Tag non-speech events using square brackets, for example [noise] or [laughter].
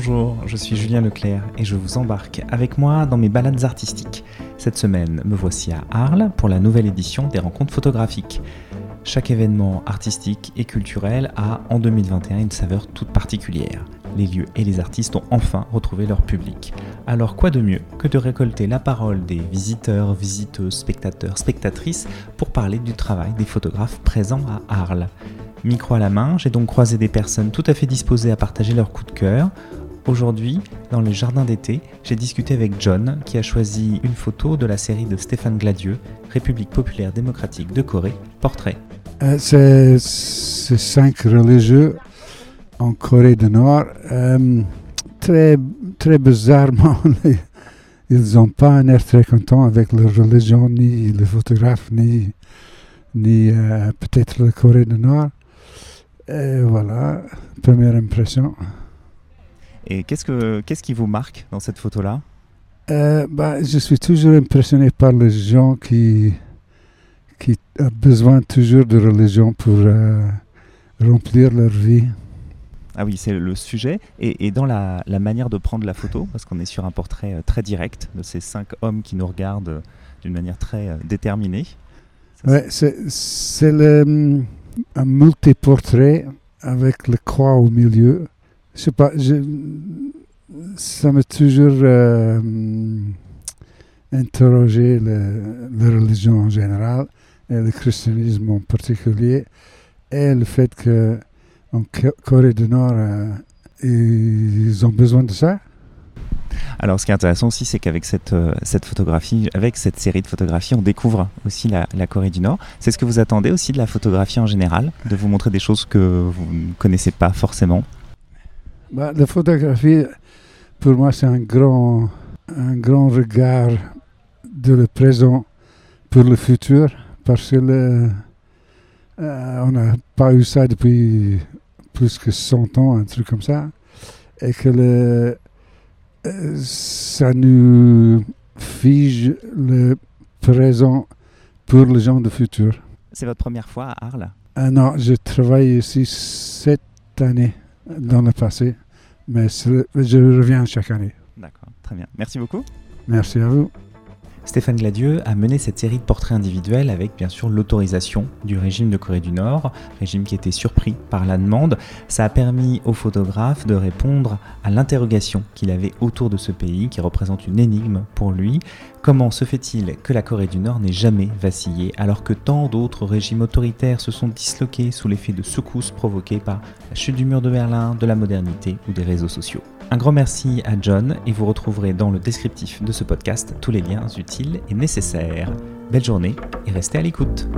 Bonjour, je suis Julien Leclerc et je vous embarque avec moi dans mes balades artistiques. Cette semaine, me voici à Arles pour la nouvelle édition des rencontres photographiques. Chaque événement artistique et culturel a en 2021 une saveur toute particulière. Les lieux et les artistes ont enfin retrouvé leur public. Alors quoi de mieux que de récolter la parole des visiteurs, visiteuses, spectateurs, spectatrices pour parler du travail des photographes présents à Arles? Micro à la main, j'ai donc croisé des personnes tout à fait disposées à partager leur coup de cœur, Aujourd'hui, dans le jardin d'été, j'ai discuté avec John qui a choisi une photo de la série de Stéphane Gladieux, République populaire démocratique de Corée, Portrait. Euh, c'est cinq religieux en Corée du Nord. Euh, très, très bizarrement, [laughs] ils n'ont pas un air très content avec leur religion, ni les photographes, ni, ni euh, peut-être la Corée du Nord. Et voilà, première impression. Et qu'est-ce, que, qu'est-ce qui vous marque dans cette photo-là euh, bah, Je suis toujours impressionné par les gens qui, qui ont besoin toujours de religion pour euh, remplir leur vie. Ah oui, c'est le sujet. Et, et dans la, la, manière de prendre la photo, parce qu'on est sur un portrait euh, très direct de ces cinq hommes qui nous regardent d'une manière très déterminée. Ouais, c'est, hum, un multiportrait avec le croix au milieu je sais pas, ça m'a toujours euh, interrogé la religion en général et le christianisme en particulier et le fait que en Corée du Nord euh, ils ont besoin de ça. Alors, ce qui est intéressant aussi, c'est qu'avec cette, euh, cette photographie, avec cette série de photographies, on découvre aussi la Corée du Nord. C'est ce que vous attendez aussi de la photographie en général, de vous montrer des choses que vous ne connaissez pas forcément? Bah, la photographie, pour moi, c'est un grand, un grand regard de le présent pour le futur, parce que le, euh, on n'a pas eu ça depuis plus que 100 ans, un truc comme ça, et que le, euh, ça nous fige le présent pour les gens du futur. C'est votre première fois à Arles? Ah Non, je travaille ici cette année dans le passé, mais je reviens chaque année. D'accord, très bien. Merci beaucoup. Merci à vous. Stéphane Gladieux a mené cette série de portraits individuels avec bien sûr l'autorisation du régime de Corée du Nord, régime qui était surpris par la demande. Ça a permis au photographe de répondre à l'interrogation qu'il avait autour de ce pays qui représente une énigme pour lui. Comment se fait-il que la Corée du Nord n'ait jamais vacillé alors que tant d'autres régimes autoritaires se sont disloqués sous l'effet de secousses provoquées par la chute du mur de Berlin, de la modernité ou des réseaux sociaux? Un grand merci à John et vous retrouverez dans le descriptif de ce podcast tous les liens utiles et nécessaires. Belle journée et restez à l'écoute.